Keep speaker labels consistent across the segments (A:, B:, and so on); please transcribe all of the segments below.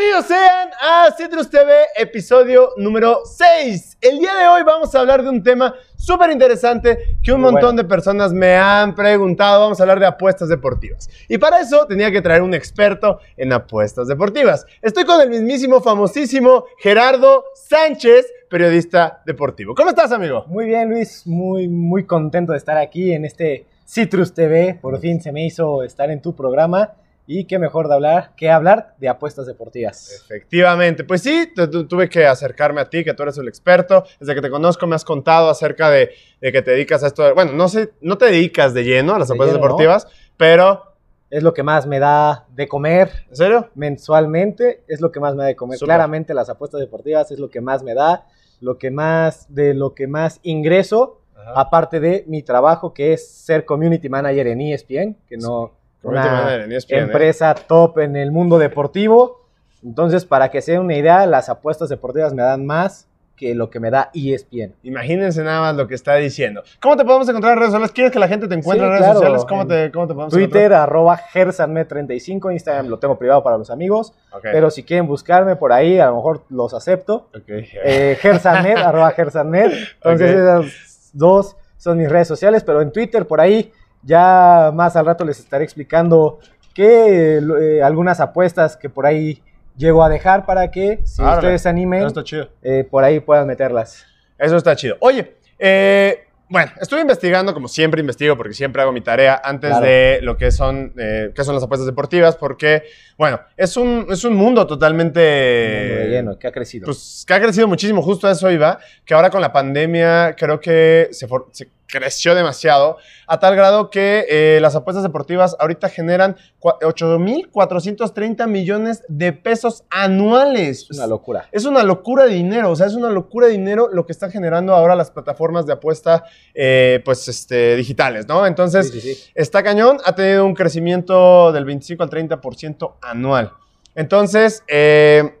A: Bienvenidos sean a Citrus TV, episodio número 6. El día de hoy vamos a hablar de un tema súper interesante que un
B: Muy
A: montón
B: bueno.
A: de personas me han preguntado. Vamos a hablar de apuestas deportivas. Y para eso tenía que traer un experto en apuestas deportivas. Estoy con el mismísimo, famosísimo Gerardo Sánchez, periodista deportivo. ¿Cómo estás, amigo?
B: Muy bien, Luis. Muy, muy contento de estar aquí en este Citrus TV. Por fin se me hizo estar en tu programa. Y qué mejor de hablar que hablar de apuestas deportivas.
A: Efectivamente, pues sí, tu- tu- tuve que acercarme a ti, que tú eres el experto. Desde que te conozco me has contado acerca de, de que te dedicas a esto. de- bueno, no sé, no te dedicas de lleno a las
B: De
A: apuestas
B: lleno, ¿no?
A: deportivas, pero
B: Es lo que más me da de comer
A: ¿en serio?
B: mensualmente. Es lo que más me da de comer.
A: Súper.
B: Claramente las apuestas deportivas es lo que más me da. Lo que más, de lo que más ingreso. Aparte de mi trabajo que es ser community manager en ESPN. Que no... una-
A: ESPN, ¿eh?
B: empresa top en el mundo deportivo. Entonces, para que se den una idea, las apuestas deportivas me dan más que lo que me da E ESPN.
A: Imagínense nada más lo que está diciendo. ¿Cómo te podemos encontrar en redes sociales? ¿Quieres que la gente te encuentre
B: Sí,
A: en redes
B: claro,
A: sociales? ¿Cómo
B: en
A: te, cómo te podemos
B: Twitter, arroba gersanmed35, Instagram lo tengo privado para los amigos,
A: encontrar?
B: pero si quieren buscarme por ahí, a lo mejor los acepto.
A: Ok.
B: Eh, arroba. Entonces, esas dos son mis redes sociales, pero en Twitter, por ahí, ya más al rato les estaré explicando que eh, algunas apuestas que por ahí llego a dejar para que, si ustedes se animen, eh, por ahí puedan meterlas.
A: Eso está chido. Oye, eh, bueno, estuve investigando, como siempre investigo, porque siempre hago mi tarea antes
B: Claro.
A: de lo que son, eh, qué son las apuestas deportivas, porque, bueno, es un, es un mundo totalmente...
B: Mundo de lleno, que ha crecido.
A: Pues que ha crecido muchísimo, justo a eso iba, que ahora con la pandemia creo que se, for- se creció demasiado, a tal grado que eh, las apuestas deportivas ahorita generan cua- 8.430 millones de pesos anuales.
B: es una locura.
A: Es una locura de dinero, o sea, es una locura de dinero lo que están generando ahora las plataformas de apuesta, eh, pues, este, digitales, ¿no? Entonces,
B: Sí, sí, sí.
A: está cañón, ha tenido un crecimiento del 25 al 30% anual. Entonces, eh,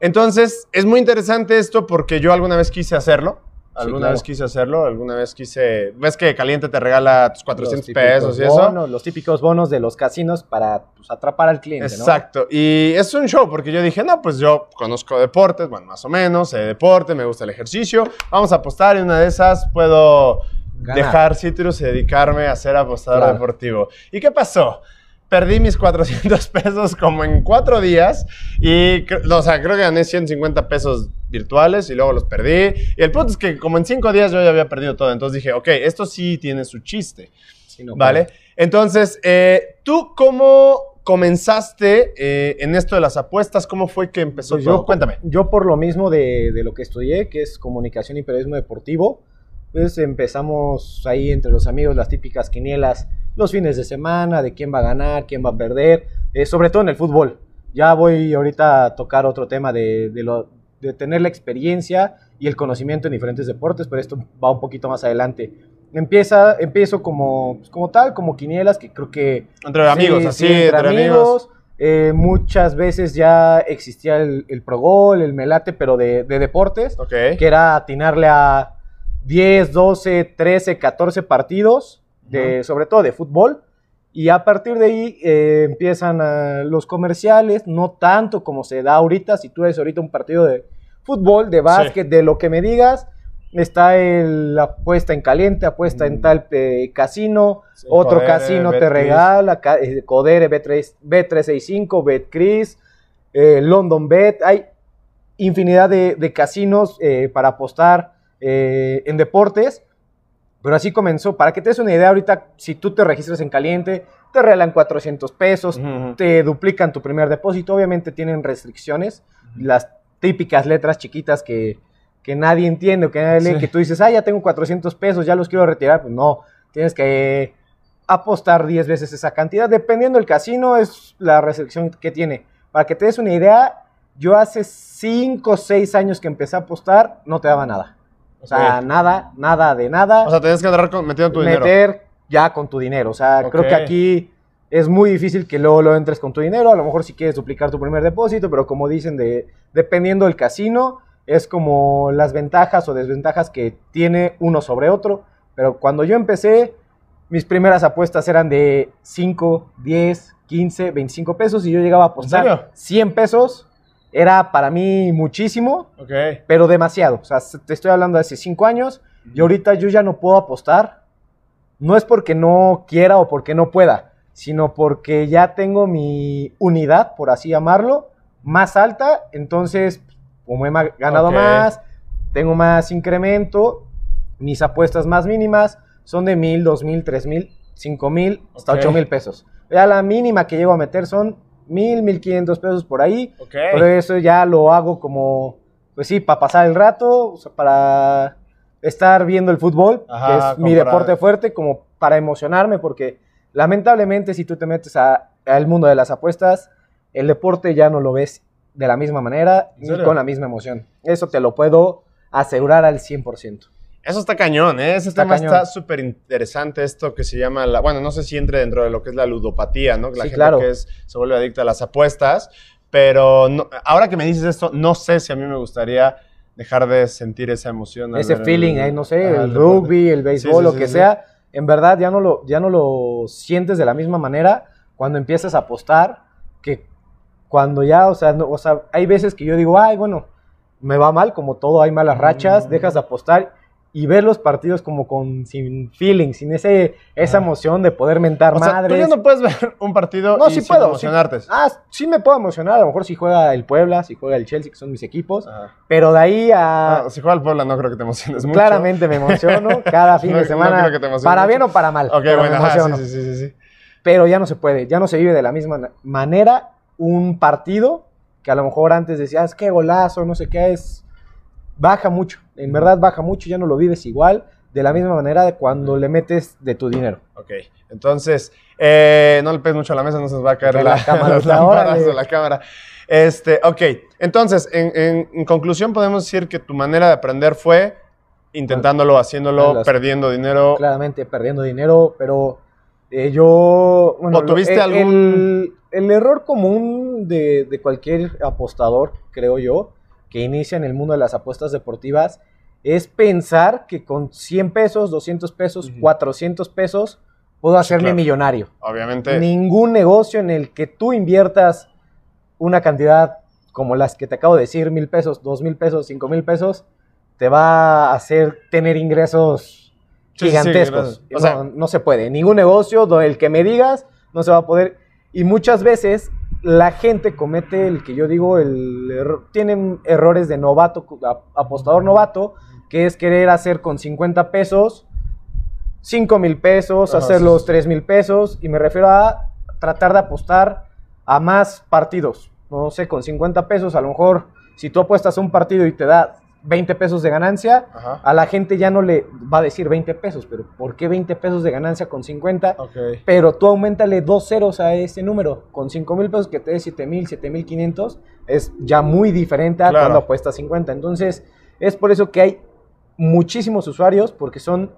A: entonces, es muy interesante esto porque yo alguna vez quise hacerlo. Alguna
B: claro.
A: vez quise hacerlo, alguna vez quise... ¿Ves que Caliente te regala tus 400
B: Los típicos
A: pesos y eso?
B: bonos, Los típicos bonos de los casinos para pues, atrapar al cliente, ¿no?
A: Exacto. Y es un show porque yo dije, no, pues yo conozco deportes, bueno, más o menos, sé deporte, me gusta el ejercicio. Vamos a apostar y una de esas puedo
B: Ganar.
A: dejar Citrus y dedicarme a ser apostador
B: Claro.
A: deportivo. ¿Y qué pasó? Perdí mis 400 pesos como en cuatro días y, no, o sea, creo que gané 150 pesos virtuales y luego los perdí. Y el punto es que como en cinco días yo ya había perdido todo. Entonces dije, ok, esto sí tiene su chiste.
B: Sí, no,
A: ¿Vale? Entonces, eh, ¿tú cómo comenzaste eh, en esto de las apuestas? ¿Cómo fue que empezó
B: Pues
A: todo?
B: yo,
A: Cuéntame.
B: Yo por lo mismo de, de lo que estudié, que es comunicación y periodismo deportivo, pues empezamos ahí entre los amigos las típicas quinielas los fines de semana, de quién va a ganar, quién va a perder, eh, sobre todo en el fútbol. Ya voy ahorita a tocar otro tema de, de lo, de tener la experiencia y el conocimiento en diferentes deportes, pero esto va un poquito más adelante. Empieza, empiezo como, pues, como tal, como quinielas, que creo que
A: Entre amigos,
B: Sí,
A: así,
B: sí, entre,
A: entre amigos.
B: amigos. Eh, muchas veces ya existía el, el Pro Gol, el Melate, pero de, de deportes,
A: Ok.
B: que era atinarle a 10, 12, 13, 14 partidos, de, sobre todo de fútbol. Y a partir de ahí eh, empiezan ah, los comerciales, no tanto como se da ahorita. Si tú ves ahorita un partido de fútbol, de básquet, de lo que me digas, está el, la apuesta en caliente, apuesta en
A: Mm.
B: tal eh, casino,
A: Sí,
B: otro
A: Codere,
B: casino te regala, ca- eh, Codere, B3, B365, BetCris, eh, London Bet. Hay infinidad de, de casinos eh, para apostar eh, en deportes. Pero así comenzó. Para que te des una idea, ahorita, si tú te registras en caliente, te regalan 400 pesos, te duplican tu primer depósito. Obviamente tienen restricciones, las típicas letras chiquitas que, que nadie entiende o que nadie lee,
A: Sí.
B: que tú dices, ah, ya tengo 400 pesos, ya los quiero retirar. Pues no, tienes que apostar 10 veces esa cantidad. Dependiendo del casino, es la restricción que tiene. Para que te des una idea, yo hace 5 o 6 años que empecé a apostar, no te daba nada. O sea, nada, nada de nada
A: O sea, tenías que andar metiendo tu dinero.
B: meter ya con tu dinero. O sea, creo que aquí es muy difícil que luego lo entres con tu dinero. A lo mejor si quieres duplicar tu primer depósito, pero como dicen, de, dependiendo del casino, es como las ventajas o desventajas que tiene uno sobre otro. Pero cuando yo empecé, mis primeras apuestas eran de 5, 10, 15, 25 pesos y yo llegaba a apostar
A: serio?
B: 100 pesos. Era para mí muchísimo,
A: Ok.
B: pero demasiado. O sea, te estoy hablando de hace 5 años y ahorita yo ya no puedo apostar. No es porque no quiera o porque no pueda, sino porque ya tengo mi unidad, por así llamarlo, más alta. Entonces, como he ganado más, tengo más incremento, mis apuestas más mínimas son de mil, dos mil, tres mil, cinco mil, hasta ocho mil pesos. Ya la mínima que llego a meter son mil, mil quinientos pesos por ahí.
A: Ok.
B: Pero eso ya lo hago como, pues sí, para pasar el rato, o sea, para estar viendo el fútbol,
A: Ajá,
B: que es mi deporte fuerte, como para emocionarme, porque lamentablemente si tú te metes a- al mundo de las apuestas, el deporte ya no lo ves de la misma manera
A: ¿En
B: ni con la misma emoción. Eso te lo puedo asegurar al 100%.
A: Eso está cañón, ¿eh? Ese
B: Está
A: tema
B: cañón.
A: está súper interesante, esto que se llama, la, bueno, no sé si entre dentro de lo que es la ludopatía, ¿no? Que La
B: Sí,
A: gente
B: claro.
A: que es, se vuelve adicta a las apuestas, pero no- ahora que me dices esto, no sé si a mí me gustaría dejar de sentir esa emoción.
B: Ese
A: el-
B: feeling, eh, no sé, el rugby, el béisbol,
A: sí,
B: lo que sea, en verdad ya no, lo, ya no lo sientes de la misma manera cuando empiezas a apostar que cuando ya, o sea, no- o sea, hay veces que yo digo, ay, bueno, me va mal, como todo, hay malas rachas,
A: Mm.
B: dejas de apostar y ver los partidos como con sin feeling, sin ese, esa emoción de poder mentar
A: O sea, tú ya no puedes ver un partido
B: No,
A: y
B: sí
A: sin
B: puedo, sí.
A: emocionarte.
B: Ah, sí me puedo emocionar, a lo mejor si juega el Puebla, si juega el Chelsea, que son mis equipos, pero de ahí a...
A: Ah, si juega el Puebla no creo que te emociones mucho.
B: Claramente me emociono cada fin
A: No-
B: de
A: no
B: semana.
A: creo que te emociones
B: para
A: mucho.
B: bien o para mal.
A: Ok,
B: pero
A: bueno,
B: me emociono.
A: sí, sí, sí, sí, sí.
B: Pero ya no se puede, ya no se vive de la misma manera un partido que a lo mejor antes decías, qué golazo, no sé qué es. Baja mucho, en verdad baja mucho, ya no lo vives igual, de la misma manera de cuando le metes de tu dinero.
A: Ok, entonces, eh, no le pegues mucho a la mesa, no se nos va a caer la,
B: la cámara,
A: las lámparas o la cámara. Este, ok, entonces, en, en- en conclusión podemos decir que tu manera de aprender fue intentándolo, haciéndolo,
B: Las-
A: perdiendo dinero.
B: Claramente perdiendo dinero, pero eh, yo... Bueno,
A: ¿O tuviste
B: el,
A: algún-
B: El, el error común de, de cualquier apostador, creo yo, que inicia en el mundo de las apuestas deportivas, es pensar que con 100 pesos, 200 pesos,
A: Ujú.
B: 400 pesos, puedo hacerme
A: claro.
B: millonario.
A: Obviamente,
B: Ningún negocio en el que tú inviertas una cantidad como las que te acabo de decir, mil pesos, dos mil pesos, cinco mil pesos, te va a hacer tener ingresos
A: Sí, sí, sí,
B: gigantescos.
A: O sea-
B: no, no se puede. Ningún negocio, el que me digas, no se va a poder. Y muchas veces la gente comete el que yo digo, el error- tienen errores de novato, apostador novato, que es querer hacer con 50 pesos, 5 mil pesos, hacer
A: sí,
B: los
A: sí.
B: 3 mil pesos, y me refiero a tratar de apostar a más partidos. No sé, con 50 pesos, a lo mejor, si tú apuestas a un partido y te da 20 pesos de ganancia,
A: Ajá.
B: a la gente ya no le va a decir 20 pesos, pero ¿por qué 20 pesos de ganancia con 50?
A: Ok.
B: Pero tú aumentale dos ceros a ese número. Con 5 mil pesos que te dé 7 mil, 7 mil 500, es ya muy diferente a
A: Claro.
B: cuando apuestas 50. Entonces, es por eso que hay muchísimos usuarios, porque son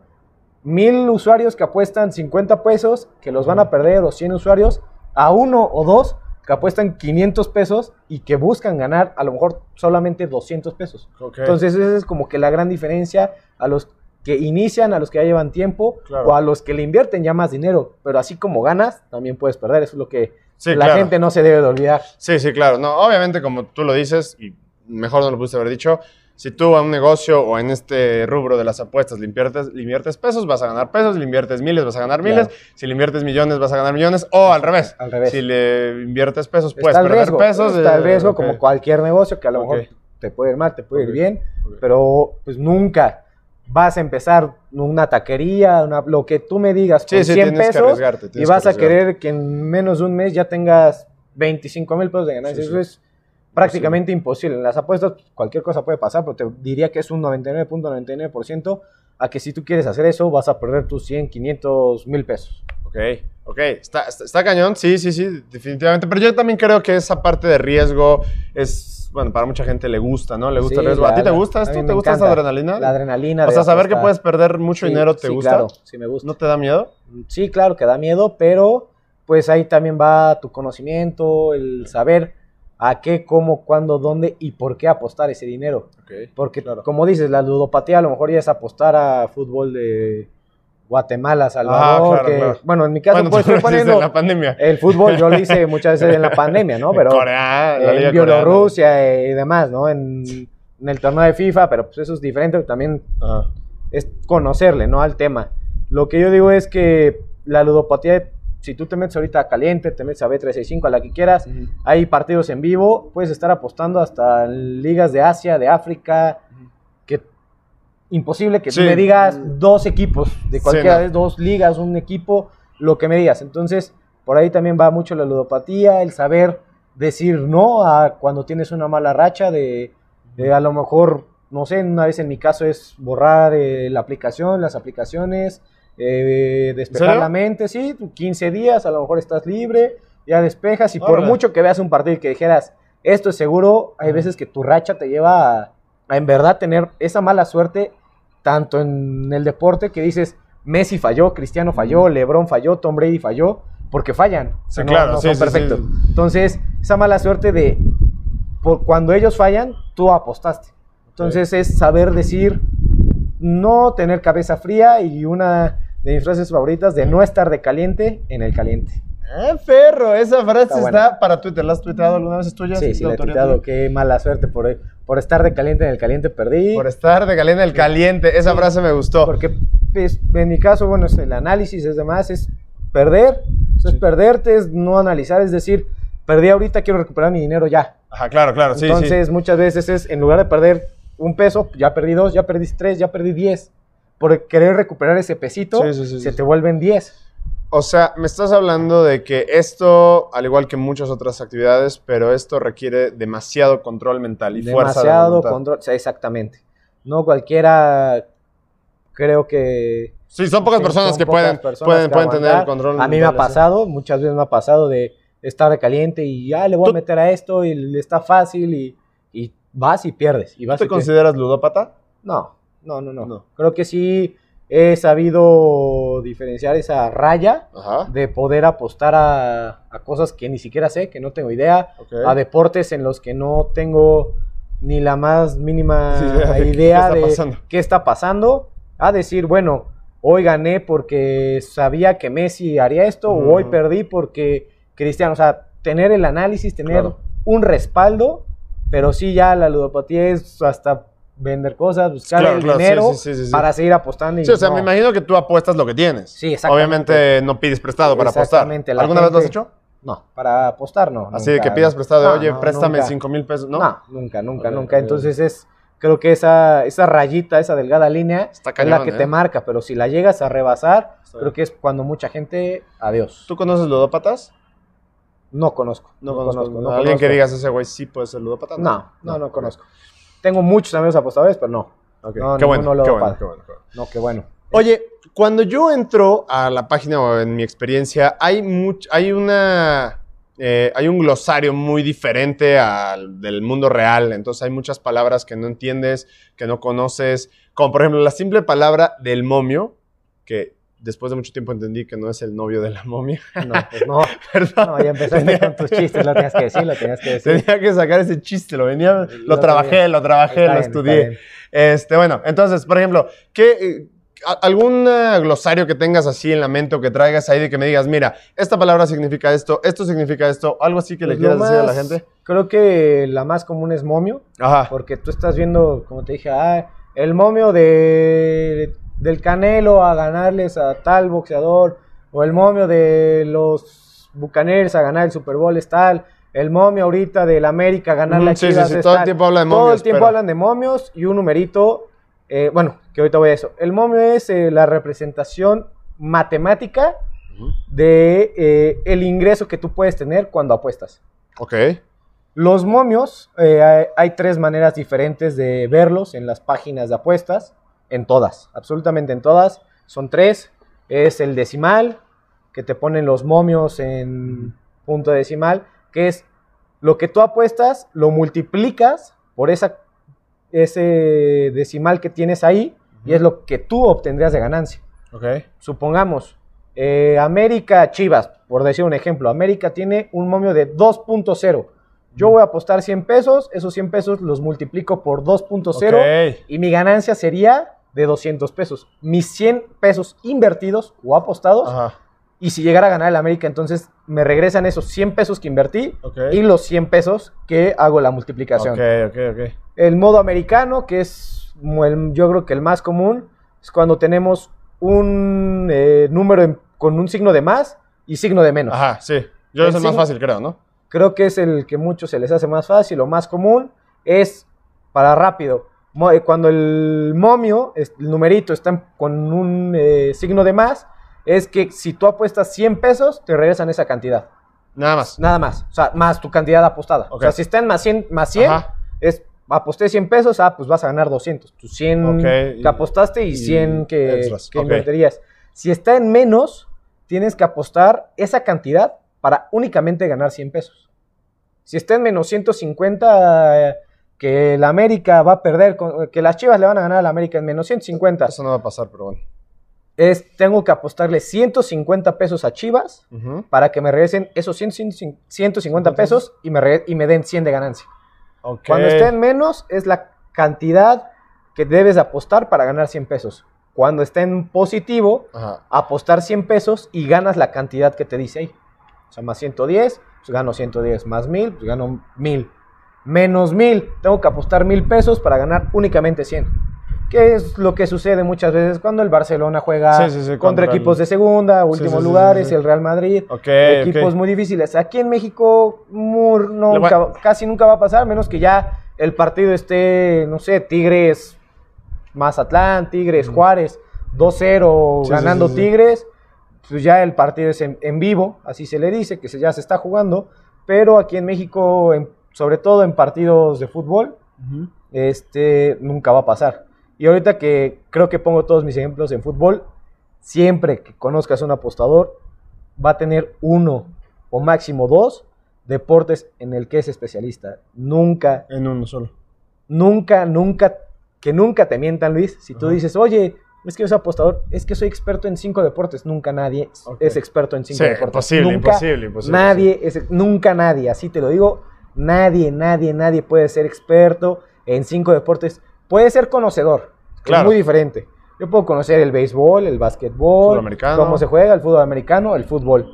B: mil usuarios que apuestan 50 pesos, que los van a perder, o 100 usuarios, a uno o dos que apuestan 500 pesos y que buscan ganar a lo mejor solamente 200 pesos. Entonces, esa es como que la gran diferencia a los que inician, a los que ya llevan tiempo
A: Claro.
B: o a los que le invierten ya más dinero. Pero así como ganas, también puedes perder. Eso es lo que
A: Sí,
B: la
A: claro.
B: gente no se debe de olvidar.
A: Sí, sí, claro. No, obviamente, como tú lo dices, y mejor no lo pudiste haber dicho, si tú a un negocio o en este rubro de las apuestas le inviertes, le inviertes pesos, vas a ganar pesos, le inviertes miles, vas a ganar miles,
B: Claro.
A: si le inviertes millones, vas a ganar millones, o al revés.
B: Al revés.
A: Si le inviertes pesos, puedes
B: está el
A: perder
B: riesgo,
A: pesos.
B: está el
A: eh,
B: riesgo como cualquier negocio que a lo mejor te puede ir mal, te puede ir bien, pero pues nunca vas a empezar una taquería, una- lo que tú me digas
A: Sí, sí,
B: 100
A: tienes que
B: pesos
A: arriesgarte,
B: y vas a querer que en menos de un mes ya tengas 25 mil pesos de ganancia.
A: Sí,
B: Eso es prácticamente imposible. En las apuestas pues, cualquier cosa puede pasar, pero te diría que es un 99.99% a que si tú quieres hacer eso vas a perder tus 100, 500 mil pesos.
A: Ok, ok, está, está, está cañón, sí, sí, sí, definitivamente. Pero yo también creo que esa parte de riesgo es, bueno, para mucha gente le gusta, ¿no? Le gusta
B: Sí,
A: el riesgo. ¿A ti te gusta esto? ¿Te gusta esa adrenalina?
B: La adrenalina.
A: o sea, saber que puedes perder mucho
B: Sí,
A: dinero, ¿te
B: sí,
A: gusta?
B: Claro, sí me gusta.
A: ¿No te da miedo?
B: Sí, claro que da miedo, pero pues ahí también va tu conocimiento, el saber a qué, cómo, cuándo, dónde y por qué apostar ese dinero. Porque,
A: Claro.
B: como dices, la ludopatía a lo mejor ya es apostar a fútbol de, Guatemala, Salvador,
A: claro,
B: que,
A: claro.
B: bueno, en mi caso
A: Bueno,
B: pues
A: tú
B: estoy
A: lo hiciste
B: poniendo
A: en la pandemia.
B: el fútbol, yo lo hice muchas veces en la pandemia, ¿no? Pero
A: Corea, la liga
B: en Bielorrusia y demás, ¿no? En, en el torneo de FIFA, pero pues eso es diferente, también.
A: Ajá.
B: es conocerle, ¿no? Al tema. Lo que yo digo es que la ludopatía, si tú te metes ahorita a Caliente, te metes a B365, a la que quieras, hay partidos en vivo, puedes estar apostando hasta en ligas de Asia, de África, que imposible que
A: Sí.
B: tú me digas dos equipos, de
A: Sí,
B: cualquiera
A: no.
B: de dos ligas, un equipo, lo que me digas. Entonces, por ahí también va mucho la ludopatía, el saber decir no a cuando tienes una mala racha, de, de a lo mejor, no sé, una vez en mi caso es borrar eh, la aplicación, las aplicaciones, eh, despejar la mente, sí, 15 días, a lo mejor estás libre, ya despejas y por mucho que veas un partido y que dijeras, esto es seguro, hay veces que tu racha te lleva a, a en verdad tener esa mala suerte, tanto en el deporte que dices, Messi falló, Cristiano falló, LeBron falló, Tom Brady falló, porque fallan.
A: Sí,
B: no-
A: claro,
B: no
A: sí,
B: son
A: sí,
B: perfectos. Entonces, esa mala suerte de por cuando ellos fallan, tú apostaste. Entonces es saber decir, no tener cabeza fría y una de mis frases favoritas de no estar de caliente en el caliente.
A: Ah, perro, esa frase
B: Está
A: está, para Twitter. ¿La has tuiteado alguna vez? ¿Es tuya?
B: Sí,
A: ¿Es
B: sí, le he tuiteado, qué mala suerte por, por estar de caliente en el caliente perdí.
A: Por estar de caliente en el caliente. Esa
B: Sí.
A: frase me gustó.
B: Porque pues, en mi caso, bueno, es el análisis es demás, es perder,
A: Sí.
B: es perderte, es no analizar, es decir, perdí ahorita, quiero recuperar mi dinero ya.
A: Ajá, claro, claro. Sí,
B: Entonces,
A: sí.
B: muchas veces es, en lugar de perder un peso, ya perdí dos, ya perdí tres, ya perdí diez. Por querer recuperar ese pesito,
A: Sí, sí, sí,
B: se
A: sí.
B: te vuelven diez.
A: O sea, me estás hablando de que esto, al igual que muchas otras actividades, pero esto requiere demasiado control mental y fuerza de
B: Demasiado control, o sea, exactamente. No cualquiera, creo que...
A: Sí, son pocas
B: Sí,
A: personas
B: son
A: que
B: pocas
A: pueden,
B: personas
A: pueden,
B: que
A: pueden tener el control
B: A mí me ha pasado, muchas veces me ha pasado de estar caliente y ya le voy
A: ¿Tú-
B: a meter a esto y le está fácil y, y vas y pierdes. Y
A: ¿Tú
B: vas
A: te
B: y pierdes.
A: consideras ludópata?
B: No, no, no, no,
A: No.
B: Creo que sí he sabido diferenciar esa raya
A: Ajá.
B: de poder apostar a, a cosas que ni siquiera sé, que no tengo idea, a deportes en los que no tengo ni la más mínima
A: Sí, idea de qué está
B: de
A: pasando.
B: qué está pasando, a decir, bueno, hoy gané porque sabía que Messi haría esto, o hoy perdí porque Cristiano, o sea, tener el análisis, tener
A: Claro.
B: un respaldo, pero sí ya la ludopatía es hasta vender cosas, buscar
A: Claro,
B: el
A: claro,
B: dinero
A: sí, sí, sí, sí.
B: para seguir apostando. Y
A: Sí, o sea,
B: no.
A: me imagino que tú apuestas lo que tienes.
B: Sí, exactamente.
A: Obviamente no pides prestado para apostar. ¿Alguna vez lo has hecho?
B: No, para apostar no.
A: Así de que pidas prestado de,
B: No,
A: oye,
B: no,
A: préstame
B: nunca.
A: 5 mil pesos, ¿no?
B: No, nunca, nunca, nunca. Entonces es, creo que esa, esa rayita, esa delgada línea
A: Está
B: es la que
A: ¿eh?
B: te marca, pero si la llegas a rebasar,
A: Está
B: creo
A: bien.
B: que es cuando mucha gente, adiós.
A: ¿Tú conoces ludópatas?
B: No conozco.
A: No, conozco.
B: no
A: Alguien
B: conozco.
A: que digas ese güey sí puede ser ludópata.
B: No, no, no conozco. Tengo muchos amigos apostadores, pero no. No,
A: qué, bueno,
B: ninguno
A: qué, bueno, qué bueno, qué bueno.
B: No, qué bueno.
A: Oye, cuando yo entro a la página o en mi experiencia, hay, much- hay una... eh, hay un glosario muy diferente al del mundo real, entonces hay muchas palabras que no entiendes, que no conoces, como por ejemplo la simple palabra del momio, que después de mucho tiempo entendí que no es el novio de la momia,
B: No, pues no.
A: ¿verdad?
B: No, ya empezaste con tus chistes, lo tenías que decir, lo tenías que decir.
A: Tenía que sacar ese chiste, lo venía, lo
B: Lo
A: trabajé,
B: tenía.
A: lo trabajé,
B: Está
A: lo
B: bien,
A: estudié. Este, bueno, entonces, por ejemplo, ¿qué, eh, ¿algún eh, glosario que tengas así en la mente o que traigas ahí de que me digas, mira, esta palabra significa esto, esto significa esto, algo así que le
B: Pues lo
A: quieras decir a la gente?
B: Creo que la más común es momio.
A: Ajá.
B: Porque tú estás viendo, como te dije, ah, el momio de, del Canelo a ganarles a tal boxeador, o el momio de los Bucaneros a ganar el Super Bowl es tal, el momio ahorita del América a ganar la
A: sí, sí,
B: Chivas
A: sí,
B: es
A: todo el tiempo habla de
B: Todo
A: momios,
B: el tiempo
A: pero-
B: hablan de momios y un numerito, eh, bueno, que ahorita voy a eso. El momio es eh, la representación matemática de eh, el ingreso que tú puedes tener cuando apuestas.
A: Ok.
B: Los momios, hay, hay tres maneras diferentes de verlos en las páginas de apuestas, en todas, absolutamente en todas. Son tres. Es el decimal, que te ponen los momios en punto decimal, que es lo que tú apuestas, lo multiplicas por esa, ese decimal que tienes ahí y es lo que tú obtendrías de ganancia.
A: Ok.
B: Supongamos, eh, América Chivas, por decir un ejemplo, América tiene un momio de 2.0. Yo voy a apostar 100 pesos, esos 100 pesos los multiplico por 2.0
A: Ok.
B: y mi ganancia sería de 200 pesos. Mis 100 pesos invertidos o apostados.
A: Ajá.
B: Y si llegara a ganar el América, entonces me regresan esos 100 pesos que invertí y los 100 pesos que hago la multiplicación.
A: Ok, ok, ok.
B: El modo americano, que es el- yo creo que el más común, es cuando tenemos un eh, número en- con un signo de más y signo de menos.
A: Ajá, sí. Yo
B: El
A: es el más fácil, creo, ¿no?
B: Creo que es el que muchos se les hace más fácil o más común. Es para rápido. Eh, Cuando el momio, el numerito, está con un eh, signo de más, es que si tú apuestas 100 pesos, te regresan esa cantidad.
A: Nada más.
B: Nada más. O sea, más tu cantidad apostada. O
A: Ok.
B: sea, si está en más 100, más 100
A: Ajá.
B: es aposté 100 pesos, ah, pues vas a ganar 200. Tus 100
A: Ok,
B: que apostaste y
A: y
B: 100 que, que
A: ok.
B: invertirías. Si está en menos, tienes que apostar esa cantidad para únicamente ganar 100 pesos. Si está en menos 150, eh, que la América va a perder, que las Chivas le van a ganar a la América en menos 150,
A: Eso no va a pasar, pero bueno.
B: es, tengo que apostarle 150 pesos a Chivas
A: Ujú.
B: para que me regresen esos 100, 100, 150 pesos y me, re- y me den 100 de ganancia.
A: Ok.
B: Cuando esté en menos es la cantidad que debes de apostar para ganar 100 pesos. Cuando esté en positivo,
A: Ajá.
B: apostar 100 pesos y ganas la cantidad que te dice ahí. O sea, más 110, pues gano 110. Más 1000, pues gano 1000. Menos 1000, tengo que apostar 1000 pesos para ganar únicamente 100. Que es lo que sucede muchas veces cuando el Barcelona juega
A: Sí, sí, sí,
B: contra,
A: contra el-
B: equipos de segunda, últimos lugares, el Real Madrid. Equipos muy difíciles. Aquí en México nunca-
A: va-
B: casi nunca va a pasar, menos que ya el partido esté, no sé, Tigres, Mazatlán, Tigres, Juárez, 2-0
A: Sí, sí,
B: ganando. Tigres. Pues ya el partido es en, en vivo, así se le dice, que se, ya se está jugando. Pero aquí en México, en- sobre todo en partidos de fútbol, este nunca va a pasar. Y ahorita que creo que pongo todos mis ejemplos en fútbol, siempre que conozcas a un apostador, va a tener uno o máximo dos deportes en el que es especialista. Nunca,
A: En uno solo.
B: nunca, nunca, que nunca te mientan, Luis. Si tú
A: Ajá.
B: dices, oye, es que yo soy apostador, es que soy experto en cinco deportes. Nunca nadie es experto en cinco
A: Sí,
B: deportes.
A: imposible,
B: nunca,
A: imposible, imposible.
B: Nadie, es, nunca nadie, así te lo digo, nadie, nadie, nadie puede ser experto en cinco deportes. Puede ser conocedor,
A: Claro.
B: es muy diferente. Yo puedo conocer el béisbol, el básquetbol,
A: Fútbol americano.
B: cómo se juega el fútbol americano, el fútbol.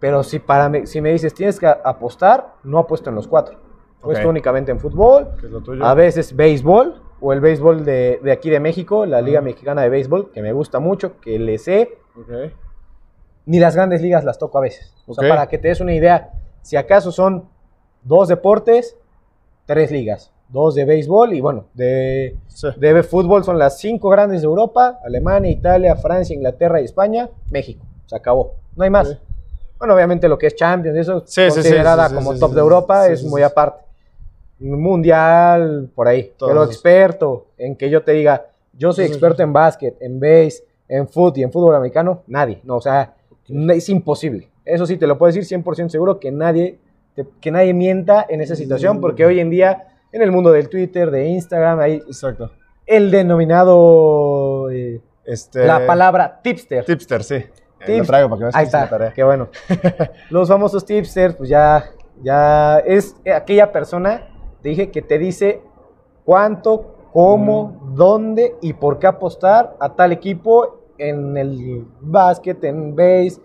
B: Pero si, para me, si me dices tienes que apostar, no apuesto en los cuatro. Apuesto únicamente en fútbol,
A: ¿Qué es lo tuyo?
B: a veces béisbol o el béisbol de, de aquí de México, la Liga. Mexicana de Béisbol, que me gusta mucho, que le sé,
A: Ok.
B: ni las grandes ligas las toco a veces. O sea, para que te des una idea, si acaso son dos deportes, tres ligas. Dos de béisbol y bueno, de,
A: Sí.
B: de fútbol son las cinco grandes de Europa, Alemania, Italia, Francia, Inglaterra y España, México. Se acabó. No hay más. Bueno, obviamente lo que es Champions, eso
A: Sí,
B: considerada como top de Europa, es muy aparte. Mundial, por ahí.
A: Todos
B: Pero experto en que yo te diga, yo soy experto en básquet, en base, en fútbol y en fútbol americano, nadie. No, o sea, es imposible. Eso sí, te lo puedo decir 100% seguro que nadie, te- que nadie mienta en esa situación, porque hoy en día, en el mundo del Twitter, de Instagram, hay
A: Exacto.
B: el denominado, eh,
A: Este,
B: la palabra tipster.
A: Tipster, sí. Eh,
B: Tips-
A: Lo traigo para que veas
B: Ahí está,
A: tarea.
B: qué bueno. Los famosos tipsters, pues ya, ya es aquella persona, te dije, que te dice cuánto, cómo,
A: Mm.
B: dónde y por qué apostar a tal equipo en el básquet, en base,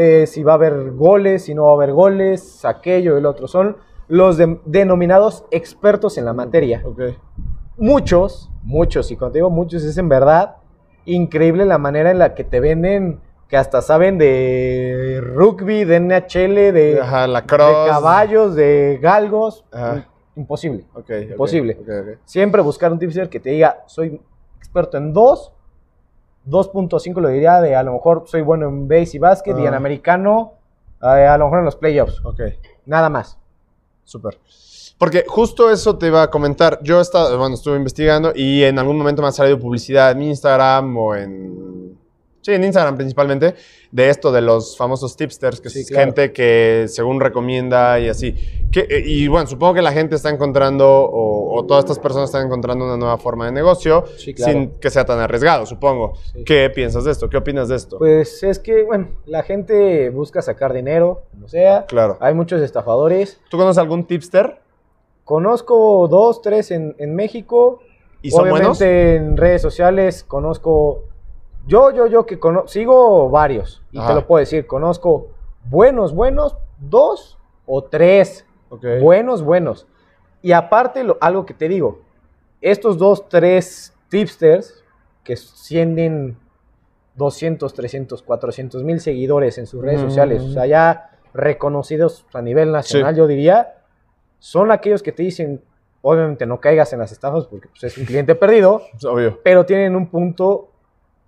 B: eh, si va a haber goles, si no va a haber goles, aquello y el otro. Son los de- denominados expertos en la materia muchos, muchos, y cuando digo muchos, es en verdad increíble la manera en la que te venden, que hasta saben de rugby, de NHL, de,
A: Ajá, la
B: de caballos, de galgos.
A: Ajá.
B: Imposible. Imposible. Siempre buscar un tipster que te diga, soy experto en dos, 2.5 lo diría de a lo mejor soy bueno en base y básquet y en
A: Ah.
B: americano, eh, a lo mejor en los playoffs.
A: Ok.
B: Nada más.
A: Súper. Porque justo eso te iba a comentar. Yo estaba, bueno, estuve investigando y en algún momento me ha salido publicidad en Instagram o en. Sí, en Instagram principalmente, de esto de los famosos tipsters, que
B: Sí,
A: es
B: claro.
A: gente que según recomienda y así. Que, eh, y bueno, supongo que la gente está encontrando, o, o todas estas personas están encontrando una nueva forma de negocio
B: Sí, claro.
A: sin que sea tan arriesgado, supongo.
B: Sí.
A: ¿Qué piensas de esto? ¿Qué opinas de esto?
B: Pues es que, bueno, la gente busca sacar dinero, como sea.
A: claro.
B: Hay muchos estafadores.
A: ¿Tú conoces algún tipster?
B: Conozco dos, tres en, en México
A: ¿Y son
B: Obviamente
A: buenos?
B: en redes sociales conozco, yo, yo, yo que cono- sigo varios, y
A: Ajá.
B: te lo puedo decir, conozco buenos, buenos, dos o tres buenos, buenos. Y aparte, lo- algo que te digo, estos dos, tres tipsters que tienen 200, 300, 400 mil seguidores en sus redes
A: Mm.
B: sociales, o sea, ya reconocidos a nivel nacional,
A: Sí.
B: yo diría, son aquellos que te dicen, obviamente no caigas en las estafas porque pues, es un cliente perdido,
A: Es obvio.
B: pero tienen un punto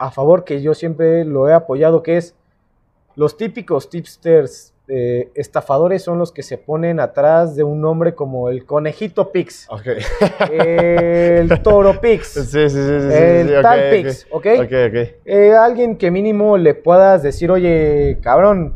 B: a favor que yo siempre lo he apoyado, que es los típicos tipsters eh, estafadores son los que se ponen atrás de un nombre como el conejito Pix, el toro Pix,
A: Sí, sí, sí.
B: el tal. Pix, ¿ok? Eh, alguien que mínimo le puedas decir, oye, cabrón,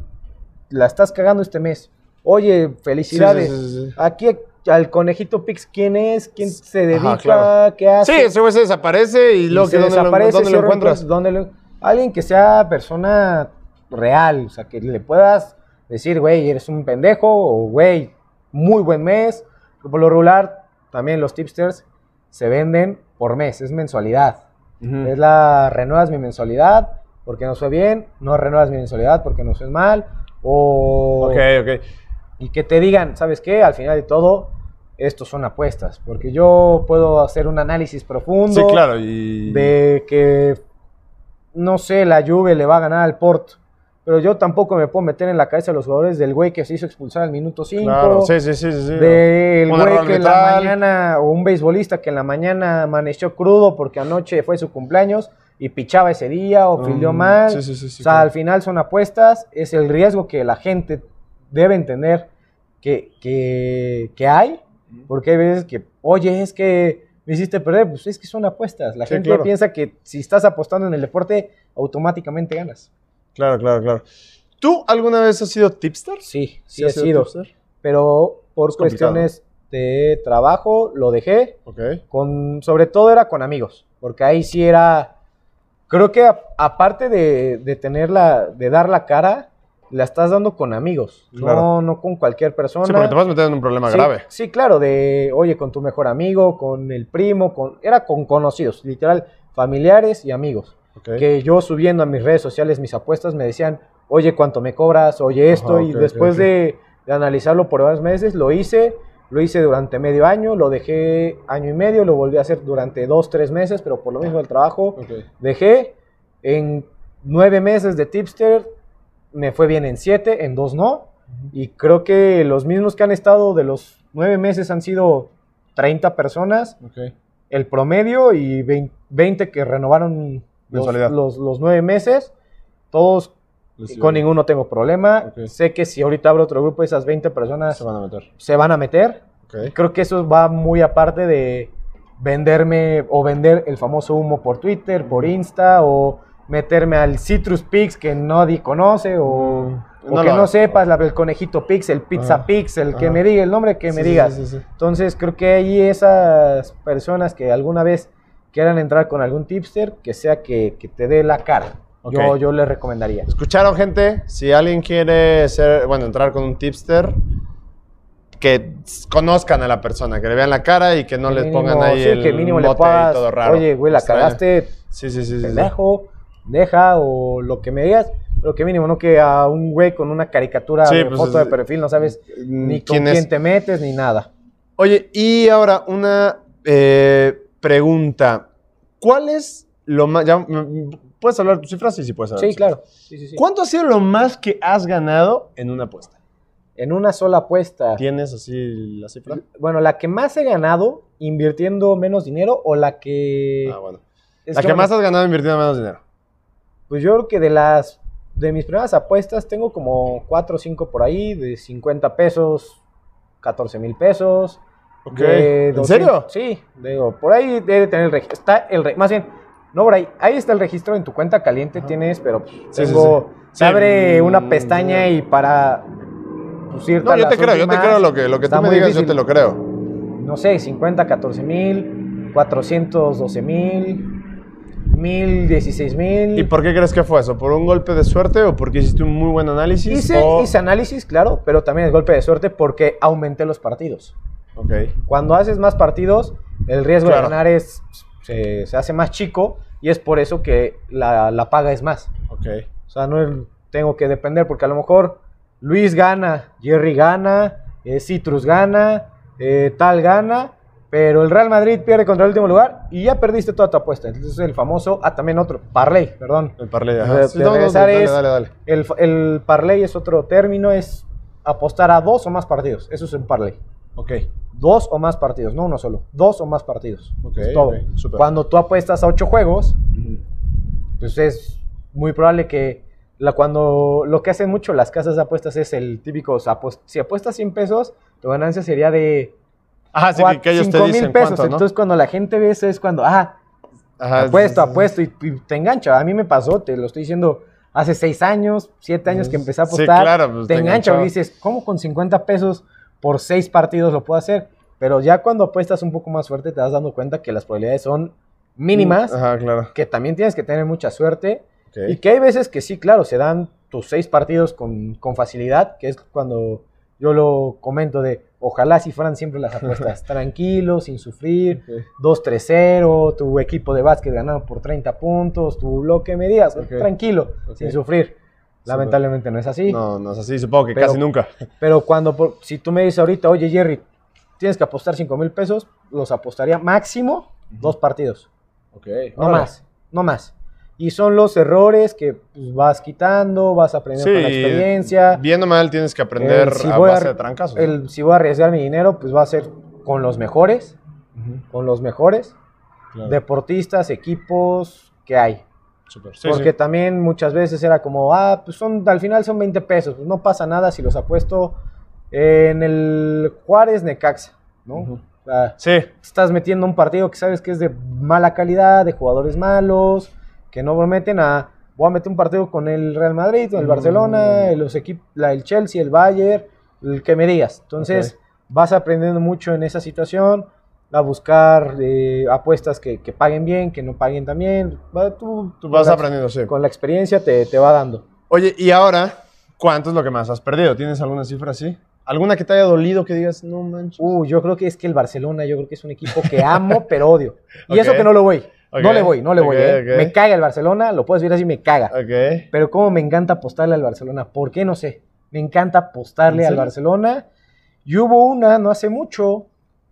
B: la estás cagando este mes. Oye, felicidades. Aquí al conejito Pix, ¿quién es? ¿Quién se
A: Ajá,
B: dedica?
A: claro.
B: ¿Qué hace?
A: Sí, ese güey se desaparece y luego que ¿dónde,
B: desaparece,
A: lo, dónde lo encuentras?
B: ¿dónde lo- Alguien que sea persona real, o sea, que le puedas decir, güey, eres un pendejo, o güey, muy buen mes. Por lo regular, también los tipsters se venden por mes, es mensualidad. Es la renuevas mi mensualidad porque no fue bien, no renuevas mi mensualidad porque no fue mal, o
A: Ok, ok.
B: y que te digan, ¿sabes qué? Al final de todo, estos son apuestas, porque yo puedo hacer un análisis profundo
A: Sí, claro. Y...
B: de que, no sé, la Juve le va a ganar al Porto. Pero yo tampoco me puedo meter en la cabeza de los jugadores del güey que se hizo expulsar al minuto 5.
A: Claro, sí, sí, sí, sí. sí.
B: Del güey que en la mañana, o un beisbolista que en la mañana amaneció crudo porque anoche fue su cumpleaños y pichaba ese día o
A: Mm,
B: fildeó mal.
A: sí, sí, sí, sí,
B: o sea,
A: claro.
B: al final son apuestas, es el riesgo que la gente debe entender que, que, que hay, porque hay veces que, oye, es que me hiciste perder, pues es que son apuestas. La
A: Sí,
B: gente
A: claro.
B: piensa que si estás apostando en el deporte, automáticamente ganas.
A: Claro, claro, claro. ¿Tú alguna vez has sido tipster?
B: Sí, sí, he sido.
A: tipster?
B: Pero por
A: Es complicado.
B: cuestiones de trabajo lo dejé.
A: Ok.
B: con sobre todo era con amigos, porque ahí sí era, creo que a- aparte de, de tener la, de dar la cara, la estás dando con amigos,
A: Claro.
B: no, no con cualquier persona.
A: Sí, porque te vas a meter en un problema
B: Sí,
A: grave.
B: Sí, claro, de, oye, con tu mejor amigo, con el primo, con, era con conocidos, literal, familiares y amigos. Que yo subiendo a mis redes sociales mis apuestas me decían, oye, ¿cuánto me cobras? Oye, esto.
A: Ajá,
B: y después. De, de analizarlo por varios meses, lo hice. Lo hice durante medio año, lo dejé año y medio, lo volví a hacer durante dos, tres meses, pero por lo mismo del trabajo, dejé. En nueve meses de tipster, me fue bien en siete, en dos no. Y creo que los mismos que han estado de los nueve meses han sido 30 personas el promedio y 20, 20 que renovaron los, los, los nueve meses. Todos,
A: Les-
B: con ninguno tengo problema. Sé que si ahorita abro otro grupo, esas 20 personas
A: Se van a meter.
B: se van a meter.
A: Ok.
B: Creo que eso va muy aparte de venderme o vender el famoso humo por Twitter, por Insta o meterme al Citrus Pix que nadie conoce o,
A: Mm,
B: o que no sepas la- el conejito Pix, el pizza
A: Ajá,
B: Pix, el que
A: ajá.
B: me diga el nombre que me
A: Sí,
B: digas.
A: sí, sí, sí.
B: Entonces creo que hay esas personas que alguna vez quieran entrar con algún tipster, que sea que, que te dé la cara. Yo, yo les recomendaría.
A: ¿Escucharon, gente? Si alguien quiere ser, bueno, entrar con un tipster, que conozcan a la persona, que le vean la cara y que no
B: Que
A: les
B: mínimo-
A: pongan ahí el
B: que mínimo le
A: mote
B: puedas,
A: ahí todo raro.
B: Oye, güey, la
A: Extraño.
B: cagaste,
A: Sí, sí, sí. sí, sí.
B: Deja o lo que me digas. Pero que mínimo, no que a un güey con una caricatura
A: Sí,
B: de
A: pues,
B: foto
A: es-
B: de perfil no sabes
A: Mm,
B: ni con
A: ¿quién es?
B: te metes ni nada.
A: Oye, y ahora una eh, pregunta. ¿Cuál es lo más... ya, mm, ¿Puedes hablar tus cifras? Sí, sí puedes hablar.
B: Sí, claro. Sí, sí, sí.
A: ¿Cuánto ha sido lo más que has ganado en una apuesta?
B: En una sola apuesta.
A: ¿Tienes así la cifra?
B: Bueno, la que más he ganado invirtiendo menos dinero o la que...
A: Ah, bueno.
B: es
A: La que
B: bueno,
A: más has ganado invirtiendo menos dinero.
B: Pues yo creo que de las de mis primeras apuestas tengo como 4 o 5 por ahí, de 50 pesos, 14 mil pesos.
A: Ok.
B: de
A: ¿En
B: 200
A: serio?
B: Sí, digo, por ahí debe tener el registro. Está el re- más bien, no por ahí, ahí está el registro en tu cuenta caliente
A: Ajá.
B: tienes, pero pues,
A: Sí, sí,
B: tengo,
A: sí.
B: se abre
A: mm,
B: una pestaña y para pues, irte
A: No, yo te creo, yo te creo lo que, lo que tú me digas, yo
B: difícil.
A: te lo creo.
B: No sé, 50, 14 mil, 412 mil, 1000, 16 mil.
A: ¿Y por qué crees que fue eso? ¿Por un golpe de suerte o porque hiciste un muy buen análisis?
B: Hice,
A: o-
B: hice análisis, claro, pero también es golpe de suerte porque aumenté los partidos.
A: Ok.
B: Cuando haces más partidos, el riesgo
A: Claro.
B: de ganar es, se, se hace más chico y es por eso que la, la paga es más.
A: Ok.
B: O sea, no es- tengo que depender porque a lo mejor Luis gana, Jerry gana, eh, Citrus gana, eh, tal gana, pero el Real Madrid pierde contra el último lugar y ya perdiste toda tu apuesta. Entonces el famoso, ah, también otro, parlay, perdón.
A: El parlay,
B: De-
A: ajá. Sí,
B: de
A: no, no,
B: regresar
A: dale,
B: es-
A: dale, dale.
B: El, el parlay es otro término, es apostar a dos o más partidos. Eso es un parlay.
A: Ok.
B: Dos o más partidos, no uno solo. Dos o más partidos.
A: Ok,
B: Es todo.
A: ok, súper.
B: Cuando tú apuestas a ocho juegos, pues es muy probable que la, cuando lo que hacen mucho las casas de apuestas es el típico, o sea, pues, si apuestas 100 pesos, tu ganancia sería de
A: Ajá, sí, que, que ellos te
B: 5 mil
A: dicen
B: pesos.
A: cuánto, ¿no?
B: Entonces cuando la gente ve eso es cuando, ah,
A: Ajá,
B: apuesto,
A: sí, sí, sí.
B: apuesto y, y te engancha. A mí me pasó, te lo estoy diciendo, hace 6 años, 7 años que empecé a
A: Sí,
B: apostar.
A: claro, pues,
B: te
A: te
B: engancha y dices, ¿cómo con 50 pesos por 6 partidos lo puedo hacer? Pero ya cuando apuestas un poco más fuerte te vas dando cuenta que las probabilidades son mínimas,
A: Ajá, claro.
B: que también tienes que tener mucha suerte y que hay veces que sí, claro, se dan tus 6 partidos con, con facilidad, que es cuando yo lo comento de, ojalá si fueran siempre las apuestas tranquilos, sin sufrir,
A: Ok.
B: 2-3-0, tu equipo de básquet ganado por 30 puntos, tu lo que me digas,
A: Ok.
B: tranquilo, sin sufrir. Lamentablemente no es así.
A: No, no es así, supongo que
B: Pero-
A: casi nunca.
B: Pero cuando, por- si tú me dices ahorita, oye Jerry, tienes que apostar 5 mil pesos, los apostaría máximo dos partidos,
A: Ok.
B: no más, no más. Y son los errores que pues, vas quitando, vas aprendiendo con la experiencia.
A: Viendo mal tienes que aprender
B: El si
A: a
B: voy a-
A: base de trancazos.
B: El, si voy a arriesgar mi dinero, pues va a ser con los mejores,
A: Ujú,
B: con los mejores
A: claro.
B: deportistas, equipos que hay.
A: Súper. Sí,
B: Porque
A: sí.
B: también muchas veces era como, ah, pues son, al final son 20 pesos, pues no pasa nada si los apuesto en el Juárez Necaxa, ¿no?
A: Ujú.
B: O sea,
A: Sí,
B: estás metiendo un partido que sabes que es de mala calidad, de jugadores malos, que no prometen a, voy a meter un partido con el Real Madrid, con el
A: Mm.
B: Barcelona, los equipos, el Chelsea, el Bayern, el que me digas. Entonces, vas aprendiendo mucho en esa situación, a buscar eh, apuestas que, que paguen bien, que no paguen también. Va, tú,
A: tú vas
B: con la-
A: aprendiendo, sí.
B: Con la experiencia te, te va dando.
A: Oye, y ahora, ¿cuánto es lo que más has perdido? ¿Tienes alguna cifra así? ¿Alguna que te haya dolido que digas, no manches?
B: Uh, yo creo que es que el Barcelona, yo creo que es un equipo que amo, pero odio. Y eso que no lo voy. No le voy, no le voy. ¿eh? Me caga el Barcelona, lo puedes ver así, me caga. Pero cómo me encanta apostarle al Barcelona. ¿Por qué? No sé. Me encanta apostarle
A: ¿En
B: al? Barcelona. Y hubo una, no hace mucho,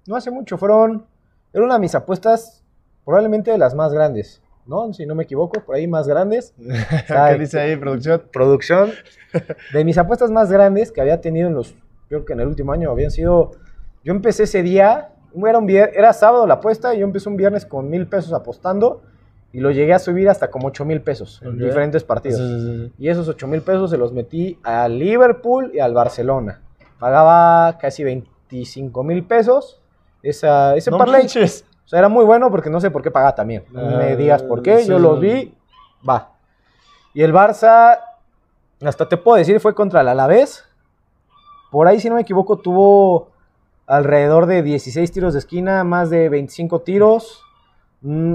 B: no hace mucho, fueron, era una de mis apuestas probablemente de las más grandes, ¿no? Si no me equivoco, por ahí más grandes.
A: ¿Qué dice ahí, producción?
B: Producción. De mis apuestas más grandes que había tenido en los, creo que en el último año habían sido, yo empecé ese día, era, un vier- era sábado la apuesta y yo empecé un viernes con mil pesos apostando y lo llegué a subir hasta como ocho mil pesos en diferentes partidos.
A: Sí, sí, sí.
B: Y esos 8 mil pesos se los metí al Liverpool y al Barcelona. Pagaba casi 25 mil pesos esa, ese
A: No
B: parlay.
A: manches.
B: O sea, era muy bueno porque no sé por qué paga también. No me
A: Ah,
B: digas por qué, yo los vi, va. Y el Barça, hasta te puedo decir, fue contra el Alavés. Por ahí, si no me equivoco, tuvo alrededor de 16 tiros de esquina, más de 25 tiros. Mm,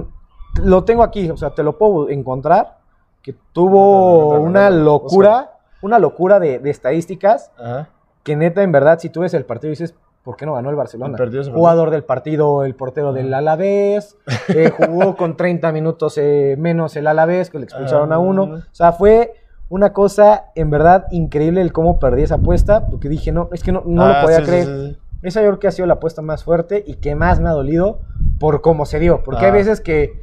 B: lo tengo aquí, o sea, te lo puedo encontrar. Que tuvo una locura, una locura de, de estadísticas
A: Ajá.
B: que neta, en verdad, si tú ves el partido dices, ¿por qué no ganó el Barcelona?
A: El.
B: Jugador del partido, el portero del Alavés, eh, jugó con 30 minutos eh, menos el Alavés, que le expulsaron a
A: Ah.
B: uno. O sea, fue una cosa en verdad increíble el cómo perdí esa apuesta, porque dije, no, es que no, no
A: Ah,
B: lo podía
A: sí, sí,
B: creer.
A: sí, sí.
B: Esa yo creo que ha sido la apuesta más fuerte y que más me ha dolido por cómo se dio. Porque hay
A: Ah.
B: veces que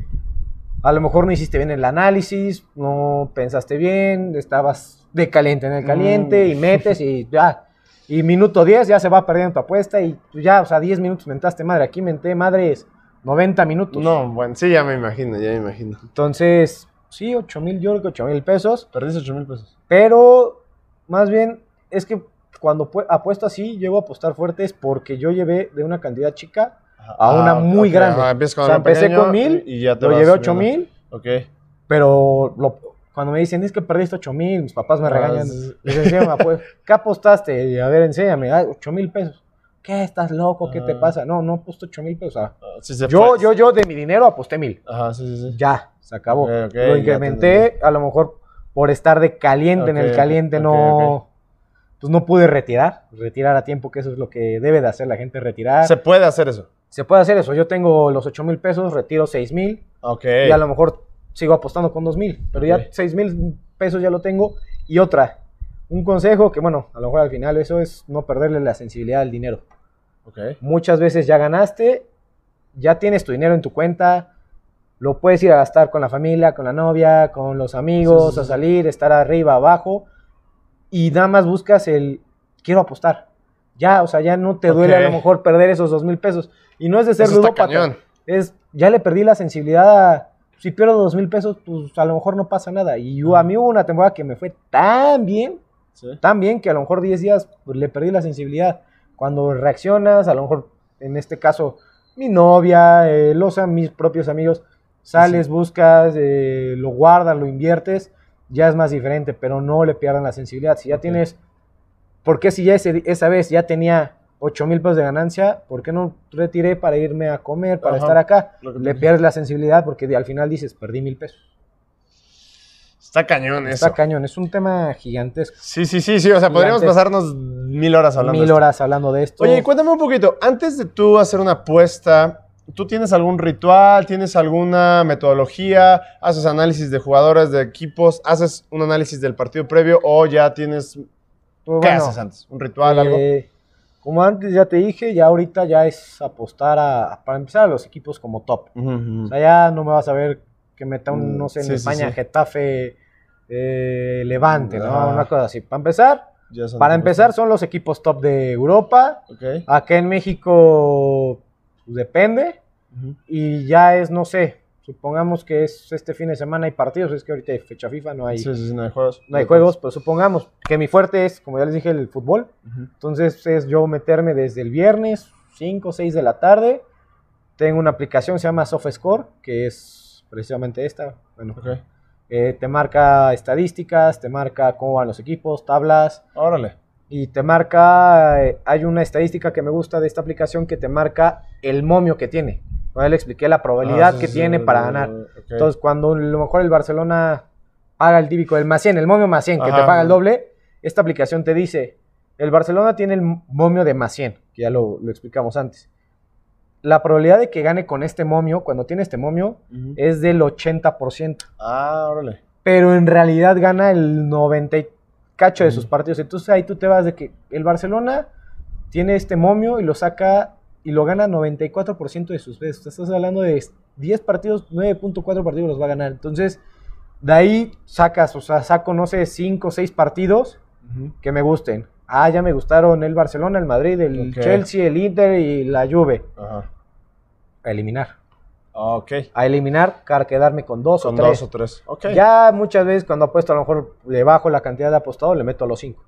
B: a lo mejor no hiciste bien el análisis, no pensaste bien, estabas de caliente en el caliente
A: Mm.
B: y metes y ya. Y minuto 10 ya se va perdiendo tu apuesta y ya, o sea, 10 minutos mentaste madre. Aquí menté madres 90 minutos.
A: No, bueno, sí, ya me imagino, ya me imagino.
B: Entonces, sí, 8 mil, yo creo que 8 mil pesos.
A: Perdiste 8 mil pesos.
B: Pero más bien es que cuando pu- apuesto así, llego a apostar fuerte es porque yo llevé de una cantidad chica a una muy grande.
A: ajá, empiezas con
B: O sea,
A: algo
B: empecé
A: pequeño
B: con mil,
A: y ya te
B: lo llevé a 8
A: subiendo.
B: mil,
A: Ok.
B: pero lo- cuando me dicen es que perdiste 8 mil, mis papás me
A: Ah,
B: regañan. Les enseño, pues, ¿qué apostaste? Y, a ver, enséñame, ah, 8 mil pesos. ¿Qué? ¿Estás loco? ¿Qué te
A: Ah.
B: pasa? No, no aposté 8 mil pesos. ah.
A: Ah, sí
B: Yo, yo, yo de mi dinero aposté mil.
A: Ajá, sí, sí, sí.
B: Ya, se acabó. Lo incrementé, a lo mejor por estar de caliente en el caliente no. Pues no pude retirar, retirar a tiempo, que eso es lo que debe de hacer la gente, retirar.
A: Se puede hacer eso.
B: Se puede hacer eso. Yo tengo los 8 mil pesos, retiro 6 mil
A: Ok.
B: y a lo mejor sigo apostando con 2 mil. Pero ya 6 mil pesos ya lo tengo. Y otra, un consejo que, bueno, a lo mejor al final eso es no perderle la sensibilidad al dinero.
A: Ok.
B: Muchas veces ya ganaste, ya tienes tu dinero en tu cuenta, lo puedes ir a gastar con la familia, con la novia, con los amigos,
A: Sí, sí,
B: a salir, estar arriba, abajo, y nada más buscas el quiero apostar. Ya, o sea, ya no te duele a lo mejor perder esos dos mil pesos. Y no es de ser ludópata, es ya le perdí la sensibilidad a si pierdo dos mil pesos, pues a lo mejor no pasa nada. Y yo, a mí hubo una temporada que me fue tan bien
A: Sí.
B: tan bien que a lo mejor 10 días pues, le perdí la sensibilidad. Cuando reaccionas, a lo mejor en este caso mi novia, eh, los mis propios amigos, sales,
A: Sí.
B: buscas, eh, lo guardas, lo inviertes, ya es más diferente, pero no le pierdan la sensibilidad. Si ya
A: Ok.
B: tienes, ¿por qué si ya ese- esa vez ya tenía 8 mil pesos de ganancia, ¿por qué no retiré para irme a comer, para
A: Ajá,
B: estar acá? Le pierdes la sensibilidad porque al final dices, perdí mil pesos.
A: Está cañón eso.
B: Está cañón, es un tema gigantesco.
A: Sí, sí, sí, sí. O sea, podríamos
B: Gigantesco.
A: pasarnos mil horas hablando de
B: Mil
A: esto.
B: horas hablando de esto.
A: Oye, cuéntame un poquito, antes de tú hacer una apuesta, ¿tú tienes algún ritual? ¿Tienes alguna metodología? ¿Haces análisis de jugadores, de equipos? ¿Haces un análisis del partido previo o ya tienes...
B: Pues,
A: ¿Qué
B: bueno,
A: haces antes? ¿Un ritual, algo?
B: Eh, como antes ya te dije, ya ahorita ya es apostar a, para empezar a los equipos como top. O sea, ya no me vas a ver que meta un,
A: Mm,
B: no sé, en
A: sí,
B: España,
A: sí.
B: Getafe, eh, Levante, ¿no?
A: Ajá.
B: Una cosa así. Para empezar, para empezar son los equipos top de Europa.
A: Ok.
B: Acá en México pues, depende. Y ya es, no sé, supongamos que es este fin de semana hay partidos, es que ahorita hay fecha FIFA, no hay,
A: Sí, sí, sí, no hay juegos.
B: no hay juegos, pero supongamos que mi fuerte es, como ya les dije, el fútbol. Entonces es yo meterme desde el viernes, 5 o 6 de la tarde. Tengo una aplicación, se llama SoftScore, que es precisamente esta. Bueno, eh, te marca estadísticas, te marca cómo van los equipos, tablas,
A: Órale.
B: Y te marca, eh, hay una estadística que me gusta de esta aplicación que te marca el momio que tiene. Ya le expliqué la probabilidad
A: Ah, sí,
B: que
A: sí,
B: tiene
A: sí,
B: para ganar. Entonces, cuando a lo mejor el Barcelona paga el típico, el más 100, el momio más 100, que te paga el doble, esta aplicación te dice, el Barcelona tiene el momio de más 100, que ya lo, lo explicamos antes. La probabilidad de que gane con este momio, cuando tiene este momio, es del 80%.
A: Ah, órale.
B: Pero en realidad gana el 90 y cacho de sus partidos. Entonces ahí tú te vas de que el Barcelona tiene este momio y lo saca y lo gana 94% de sus veces. Estás hablando de 10 partidos, 9.4 partidos los va a ganar. Entonces, de ahí sacas, o sea, saco, no sé, 5 o 6 partidos que me gusten. Ah, ya me gustaron el Barcelona, el Madrid, el. Chelsea, el Inter y la Juve.
A: Ajá.
B: A eliminar.
A: Ah, Ok.
B: A eliminar, para quedarme con dos
A: Con
B: o tres.
A: dos o tres. Ok.
B: Ya muchas veces cuando apuesto a lo mejor le bajo la cantidad de apostado, le meto a los 5.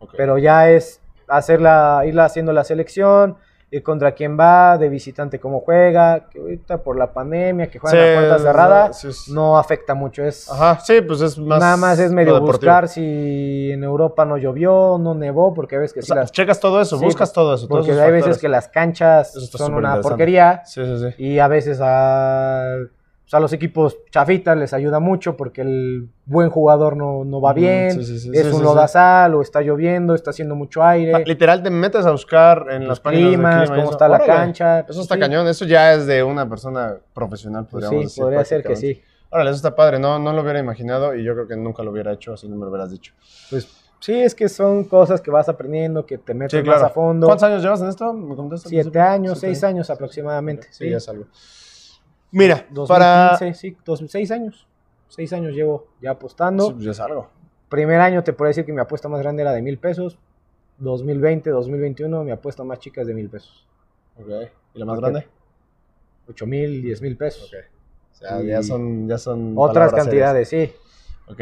A: Ok.
B: Pero ya es hacerla, irla haciendo la selección, ir contra quién va, de visitante cómo juega, que ahorita por la pandemia, que juegan
A: Sí,
B: a puerta cerrada,
A: sí, sí.
B: no afecta mucho. Es
A: Ajá, sí, pues es más.
B: nada más es medio buscar si en Europa no llovió, no nevó, porque ves que
A: O
B: sí
A: sea,
B: las
A: checas todo eso, buscas todo eso.
B: porque hay veces que las canchas son una porquería
A: Sí, sí, sí.
B: y a veces a, pues, a los equipos chafitas les ayuda mucho porque el buen jugador no, no va bien,
A: sí, sí, sí,
B: es
A: sí,
B: un
A: sí,
B: lodazal o está lloviendo, está haciendo mucho aire,
A: Ah, Literal, te metes a buscar en
B: los
A: las páginas de
B: climas,
A: clima y
B: cómo
A: eso.
B: está la
A: Órale,
B: cancha.
A: Eso está
B: Sí,
A: cañón, eso ya es de una persona profesional,
B: pues
A: podríamos
B: sí,
A: decir.
B: podría ser que sí.
A: Órale, eso está padre, no, no lo hubiera imaginado y yo creo que nunca lo hubiera hecho, así no me lo hubieras dicho.
B: Pues sí, es que son cosas que vas aprendiendo, que te metes
A: Sí, claro.
B: más a fondo.
A: ¿Cuántos años llevas en esto? ¿Me
B: Siete años,
A: Siete
B: seis años aproximadamente.
A: Sí,
B: sí.
A: ya es algo. Mira,
B: 2015,
A: para...
B: sí, dos, seis años. Seis años llevo ya apostando.
A: Sí, ya es algo.
B: Primer año te puedo decir que mi apuesta más grande era de mil pesos. 2020, 2021, mi apuesta más chica es de mil pesos.
A: Ok. ¿Y la más grande?
B: Ocho mil, diez mil pesos.
A: Ok. O sea,
B: Y
A: ya son, ya son
B: Otras cantidades, sí.
A: Ok.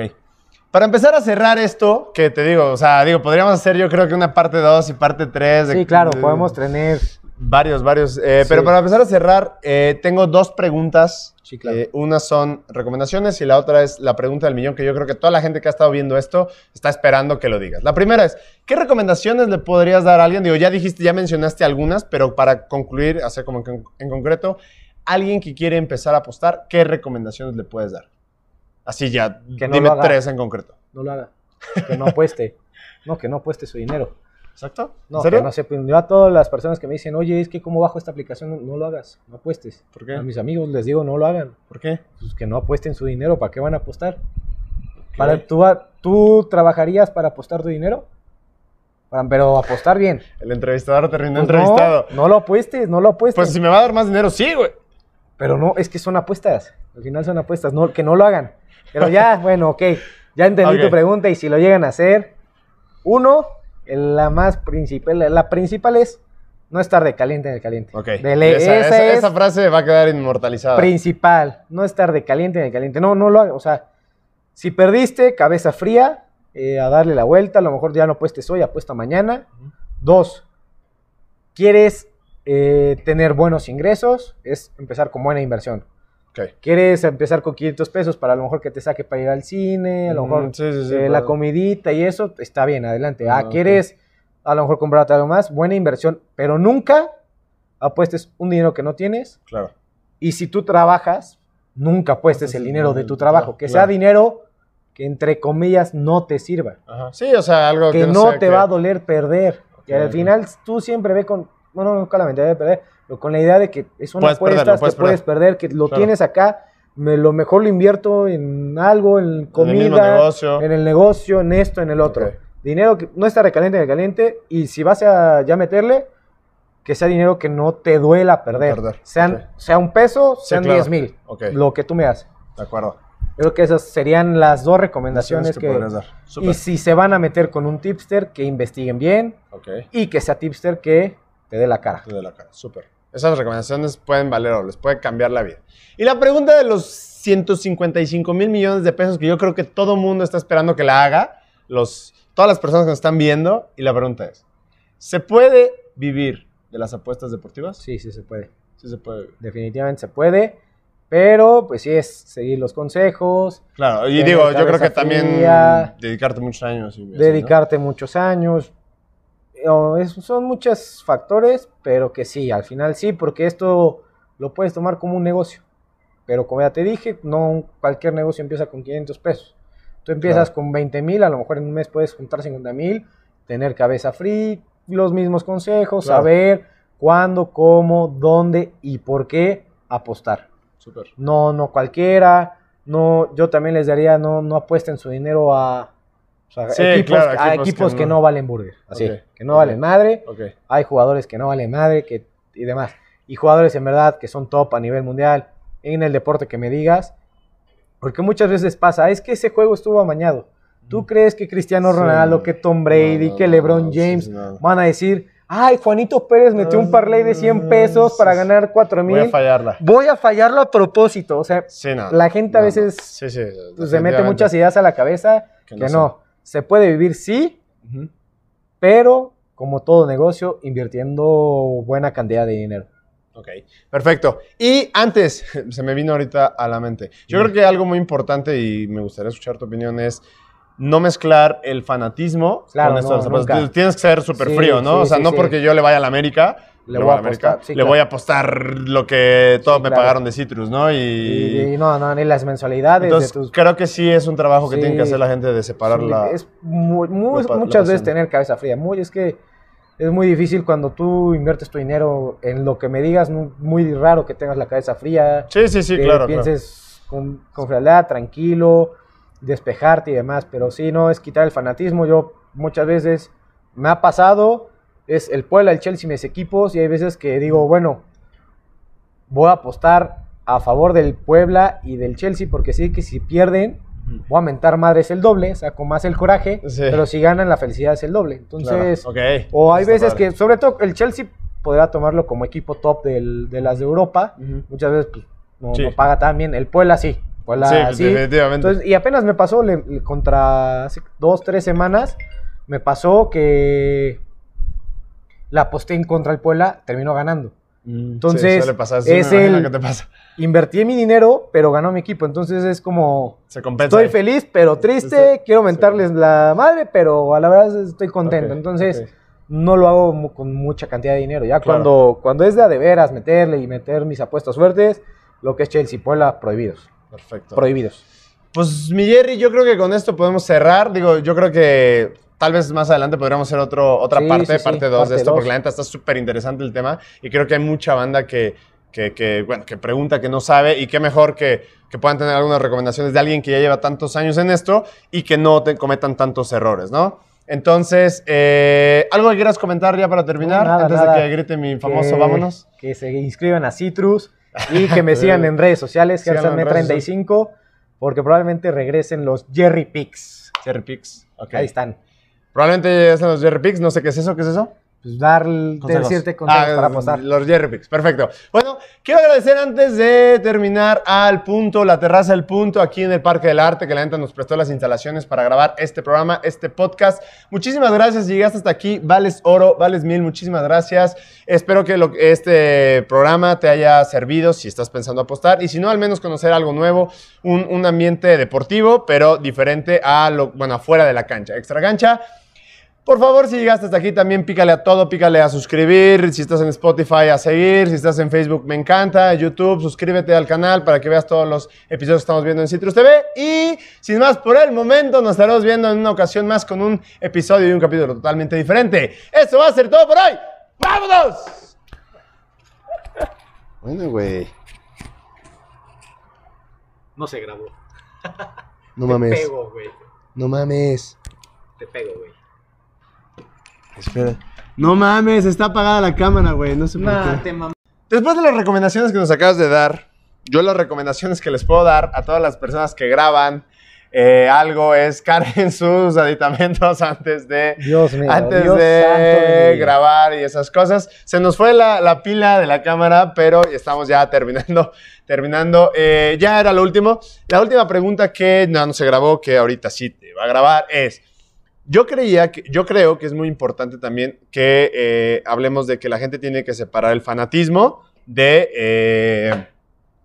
A: Para empezar a cerrar esto, que te digo, o sea, digo, podríamos hacer yo creo que una parte 2 y parte 3.
B: Sí, claro, podemos tener.
A: Varios, varios. eh,
B: Sí.
A: Pero para empezar a cerrar, eh, tengo dos preguntas.
B: Sí, claro.
A: Eh, una son recomendaciones y la otra es la pregunta del millón, que yo creo que toda la gente que ha estado viendo esto está esperando que lo digas. La primera es, ¿qué recomendaciones le podrías dar a alguien? Digo, ya dijiste, ya mencionaste algunas, pero para concluir, hacer como en, en concreto, alguien que quiere empezar a apostar, ¿qué recomendaciones le puedes dar? Así ya,
B: Que no
A: dime tres en concreto.
B: No lo haga. Que no apueste. No, que no apueste su dinero.
A: ¿Exacto?
B: No,
A: ¿En serio?
B: que no sé, yo a todas las personas que me dicen, oye, es que cómo bajo esta aplicación, no, no lo hagas, no apuestes.
A: ¿Por qué?
B: A mis amigos les digo, no lo hagan.
A: ¿Por qué?
B: Pues que no apuesten su dinero, ¿para qué van a apostar? Para, ¿tú, ¿Tú trabajarías para apostar tu dinero? Para- pero apostar bien.
A: El entrevistador terminó
B: Pues
A: entrevistado.
B: No, no lo apuestes, no lo apuestes.
A: Pues si me va a dar más dinero, sí, güey.
B: Pero no, es que son apuestas. Al final son apuestas, no, que no lo hagan. Pero ya, bueno, ok. Ya entendí tu pregunta y si lo llegan a hacer, uno, la más principal, la principal es no estar de caliente en el caliente.
A: Ok.
B: De le-
A: esa,
B: esa,
A: esa-
B: es
A: esa frase va a quedar inmortalizada.
B: principal, no estar de caliente en el caliente. No, no lo hagas. O sea, si perdiste, cabeza fría, eh, a darle la vuelta, a lo mejor ya no apuestes hoy, apuesta mañana. Dos, quieres eh, tener buenos ingresos, es empezar con buena inversión. Quieres empezar con 500 pesos para a lo mejor que te saque para ir al cine, a lo
A: Mm,
B: mejor
A: sí, sí, sí,
B: eh, la comidita y eso, está bien, adelante.
A: Ah,
B: Ah, quieres a lo mejor comprarte algo más, buena inversión, pero nunca apuestes un dinero que no tienes
A: Claro.
B: y si tú trabajas, nunca apuestes el dinero de tu trabajo, que sea
A: Claro.
B: dinero que entre comillas no te sirva,
A: Ajá. Sí, o sea, algo
B: que
A: que,
B: no
A: sea
B: te
A: que-
B: va a doler perder. Y
A: Ok,
B: al final tú siempre ve con, bueno, no con la mentalidad de perder, pero con la idea de que es una
A: Puedes
B: apuesta,
A: perderlo,
B: que
A: puedes
B: puedes perder, que lo
A: Claro.
B: tienes acá, me, lo mejor lo invierto en algo, en
A: En el
B: comida, en el negocio, en esto, en el otro. Dinero que no está recaliente en el caliente y si vas a ya meterle, que sea dinero que no te duela perder.
A: Perder,
B: Sean, sea un peso,
A: Sí,
B: sean
A: claro.
B: 10 mil, lo que tú me haces.
A: De acuerdo.
B: Creo que esas serían las dos recomendaciones que...
A: dar.
B: Y si se van a meter con un tipster, que investiguen bien
A: Ok.
B: y que sea tipster que te dé la cara.
A: De la cara. Súper. Esas recomendaciones pueden valer o les puede cambiar la vida. Y la pregunta de los 155 mil millones de pesos que yo creo que todo mundo está esperando que la haga, los, todas las personas que nos están viendo, y la pregunta es, ¿se puede vivir de las apuestas deportivas?
B: Sí, sí se puede.
A: Sí se puede.
B: Definitivamente se puede. Pero, pues sí, es seguir los consejos,
A: Claro, y digo, yo creo que también dedicarte muchos años. y así, ¿no?
B: dedicarte muchos años. O es- son muchos factores, pero que sí, al final sí, porque esto lo puedes tomar como un negocio. Pero como ya te dije, no cualquier negocio empieza con 500 pesos. Tú empiezas
A: Claro.
B: con 20 mil, a lo mejor en un mes puedes juntar 50 mil, tener cabeza free, los mismos consejos,
A: Claro.
B: saber cuándo, cómo, dónde y por qué apostar. No, no cualquiera. No, yo también les daría, no, no apuesten su dinero a, o sea,
A: Sí,
B: equipos,
A: claro,
B: a
A: equipos
B: equipos
A: que
B: que,
A: no-
B: no. valen burger. Así,
A: Ok,
B: que no valen madre.
A: Ok.
B: Hay jugadores que no valen madre que, y demás. Y jugadores en verdad que son top a nivel mundial en el deporte que me digas. Porque muchas veces pasa, es que ese juego estuvo amañado. ¿Tú crees que Cristiano
A: Sí,
B: Ronaldo,
A: no.
B: que Tom Brady,
A: No, no,
B: que
A: no,
B: LeBron
A: no, sí,
B: James
A: sí, no.
B: van a decir, ay, Juanito Pérez metió un parlay de 100 pesos para
A: Sí, sí.
B: ganar 4
A: Voy a
B: mil?
A: fallarla.
B: Voy a fallarlo a propósito. O sea,
A: Sí, no.
B: La gente a
A: No, no.
B: veces
A: Sí, sí,
B: pues, se mete muchas ideas a la cabeza
A: Que
B: que,
A: no
B: no. Se puede vivir, sí, pero como todo negocio, invirtiendo buena cantidad de dinero.
A: Ok, perfecto. Y antes, se me vino ahorita a la mente. Yo creo que algo muy importante y me gustaría escuchar tu opinión es no mezclar el fanatismo
B: Claro,
A: con esto
B: no.
A: Tienes que ser súper
B: Sí,
A: frío, ¿no?
B: sí,
A: o sea,
B: sí,
A: no porque yo le vaya a la América,
B: Le
A: le,
B: voy a apostar, sí,
A: le
B: claro.
A: voy a apostar lo que todos
B: Sí,
A: me
B: claro.
A: pagaron de Citrus, ¿no? Y,
B: Y, y no, no, ni las mensualidades
A: entonces
B: de tus...
A: creo que sí es un trabajo que
B: Sí.
A: tiene que hacer la gente de separar la...
B: Es muy- muy-
A: la pa- la
B: muchas veces tener cabeza fría. Muy, es que es muy difícil cuando tú inviertes tu dinero en lo que me digas, muy, raro que tengas la cabeza fría.
A: Sí, sí, sí,
B: que
A: claro. claro.
B: pienses con, con frialdad, tranquilo, despejarte y demás. Pero sí, no es quitar el fanatismo. Yo muchas veces me ha pasado, es el Puebla, el Chelsea, mis equipos, y hay veces que digo, bueno, voy a apostar a favor del Puebla y del Chelsea porque sé que si pierden, voy a mentar madres el doble, saco más el coraje,
A: Sí.
B: pero si ganan la felicidad es el doble. Entonces,
A: Claro, ok.
B: o hay
A: Está
B: veces
A: padre.
B: que, sobre todo el Chelsea podrá tomarlo como equipo top del- de las de Europa, muchas veces pues, no,
A: Sí.
B: no paga tan bien. El Puebla sí. Puebla
A: Sí,
B: sí.
A: definitivamente.
B: Entonces, y apenas me pasó le- le- contra hace dos, tres semanas, me pasó que la aposté en contra el Puebla, terminó ganando.
A: Mm,
B: entonces,
A: sí, pasar. Sí,
B: es el-
A: que te pasa.
B: Invertí mi dinero, pero ganó mi equipo. Entonces es como,
A: Se compensa.
B: estoy feliz, pero triste,
A: Sí,
B: quiero mentarles la madre, pero a la verdad estoy contento. Entonces, no lo hago con mucha cantidad de dinero. Ya
A: Claro.
B: cuando, cuando es de a de veras meterle y meter mis apuestas fuertes, lo que es Chelsea, Puebla, prohibidos.
A: Perfecto.
B: Prohibidos.
A: Pues mi Jerry, yo creo que con esto podemos cerrar. Digo, yo creo que tal vez más adelante podríamos hacer otro, otra
B: Sí,
A: parte,
B: sí,
A: parte 2
B: parte
A: de esto,
B: dos.
A: porque la neta está súper interesante el tema y creo que hay mucha banda que, que, que, bueno, que pregunta, que no sabe y qué mejor que, que puedan tener algunas recomendaciones de alguien que ya lleva tantos años en esto y que no te cometan tantos errores, ¿no? Entonces, eh, ¿algo que quieras comentar ya para terminar?
B: No, nada,
A: antes
B: nada.
A: de que grite mi famoso
B: que-
A: vámonos.
B: Que se inscriban a Citrus y que me sigan en redes sociales,
A: redes
B: GersonMe35, porque probablemente regresen los Jerry Picks.
A: Jerry Picks. Ok.
B: Ahí están.
A: Probablemente ya están los Jerry Picks, no sé qué es eso, ¿qué es eso?
B: Pues dar,
A: Consejos.
B: decirte consejos
A: Ah,
B: para apostar.
A: Los Jerry Picks, perfecto. Bueno, quiero agradecer antes de terminar al punto, la terraza del punto, aquí en el Parque del Arte, que la neta nos prestó las instalaciones para grabar este programa, este podcast. Muchísimas gracias, llegaste hasta aquí, vales oro, vales mil, muchísimas gracias. Espero que lo- este programa te haya servido si estás pensando apostar y si no, al menos conocer algo nuevo, un, un ambiente deportivo, pero diferente a lo, bueno, afuera de la cancha, extra cancha. Por favor, si llegaste hasta aquí, también pícale a todo, pícale a suscribir. Si estás en Spotify, a seguir. Si estás en Facebook, me encanta. YouTube, suscríbete al canal para que veas todos los episodios que estamos viendo en Citrus TV. Y sin más, por el momento, nos estaremos viendo en una ocasión más con un episodio y un capítulo totalmente diferente. Eso va a ser todo por hoy. ¡Vámonos! Bueno, güey.
B: No se grabó.
A: No
B: Te pego, güey.
A: No mames.
B: Te pego, güey.
A: Espera. No mames, está apagada la cámara, güey. No sé por
B: Nah,
A: qué. Después de las recomendaciones que nos acabas de dar, yo las recomendaciones que les puedo dar a todas las personas que graban eh, algo es carguen sus aditamentos antes de,
B: Dios mío.
A: antes
B: Dios
A: de
B: santo
A: grabar y esas cosas. Se nos fue la, la pila de la cámara, pero estamos ya terminando. terminando. Eh, ya era lo último. La última pregunta que no, no se grabó, que ahorita sí te va a grabar, es... Yo creía que, yo creo que es muy importante también que eh, hablemos de que la gente tiene que separar el fanatismo de eh,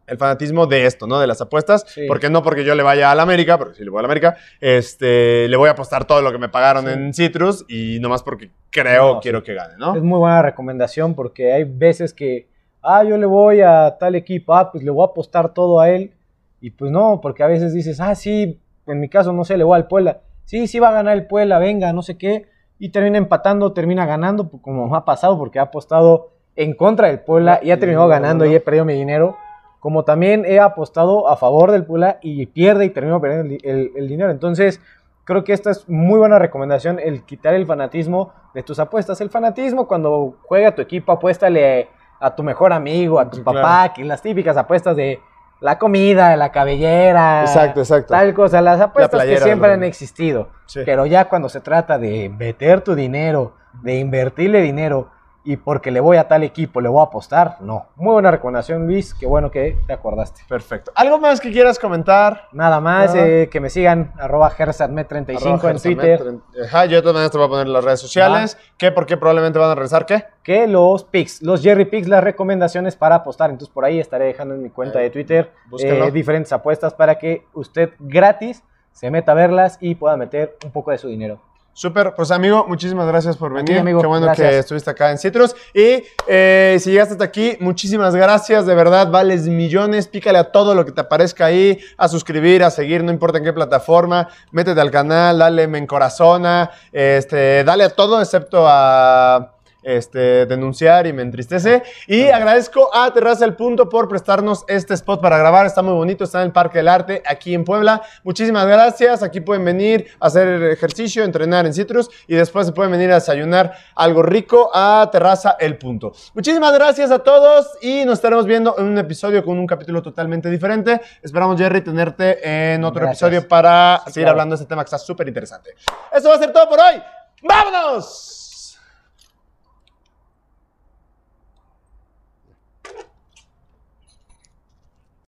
A: el fanatismo de esto, ¿no? De las apuestas.
B: Sí.
A: Porque no porque yo le vaya a la América, porque si le voy a la América, este, le voy a apostar todo lo que me pagaron
B: Sí.
A: en Citrus y nomás porque creo,
B: No,
A: quiero que gane, ¿no?
B: Es muy buena recomendación porque hay veces que, ah, yo le voy a tal equipo, ah, pues le voy a apostar todo a él. Y pues no, porque a veces dices, ah, sí, en mi caso, no sé, le voy al Puebla. Sí, sí va a ganar el Puebla, venga, no sé qué. Y termina empatando, termina ganando, pues, como ha pasado, porque ha apostado en contra del Puebla y ha terminado ganando y he perdido mi dinero. Como también he apostado a favor del Puebla y pierde y termino perdiendo el, di- el- el dinero. Entonces, creo que esta es muy buena recomendación, el quitar el fanatismo de tus apuestas. El fanatismo, cuando juega tu equipo, apuéstale a tu mejor amigo, a tu
A: Sí,
B: papá,
A: claro.
B: que las típicas apuestas de la comida, la cabellera,
A: Exacto, exacto.
B: tal cosa, las apuestas
A: playera,
B: que siempre han existido.
A: Sí.
B: Pero ya cuando se trata de meter tu dinero, de invertirle dinero y porque le voy a tal equipo, le voy a apostar, no. Muy buena recomendación, Luis, qué bueno que te acordaste.
A: Perfecto. ¿Algo más que quieras comentar?
B: Nada más,
A: Nada.
B: eh, que me sigan, arroba gersatmet35
A: Arroba
B: en Twitter.
A: Ajá, yo maneras te voy a poner en las redes sociales. ¿Qué? ¿Por qué probablemente van a regresar? ¿Qué?
B: que los picks, los Jerry Picks, las recomendaciones para apostar. Entonces por ahí estaré dejando en mi cuenta
A: Eh,
B: de Twitter eh, diferentes apuestas para que usted gratis se meta a verlas y pueda meter un poco de su dinero.
A: Súper, pues amigo, muchísimas gracias por
B: ti,
A: venir.
B: amigo,
A: Qué bueno
B: gracias.
A: que estuviste acá en Citrus. Y eh, si llegaste hasta aquí, muchísimas gracias. De verdad, vales millones. Pícale a todo lo que te aparezca ahí, a suscribir, a seguir, no importa en qué plataforma. Métete al canal, dale me encorazona, este, dale a todo excepto a este, denunciar y me entristece. Y agradezco a Terraza El Punto por prestarnos este spot para grabar. Está muy bonito, está en el Parque del Arte, aquí en Puebla. Muchísimas gracias. Aquí pueden venir a hacer ejercicio, entrenar en Citrus y después se pueden venir a desayunar algo rico a Terraza El Punto. Muchísimas gracias a todos y nos estaremos viendo en un episodio con un capítulo totalmente diferente. Esperamos, Jerry, tenerte en otro
B: Gracias.
A: episodio para
B: Sí,
A: seguir
B: claro.
A: hablando de este tema que está súper interesante. Eso va a ser todo por hoy. ¡Vámonos!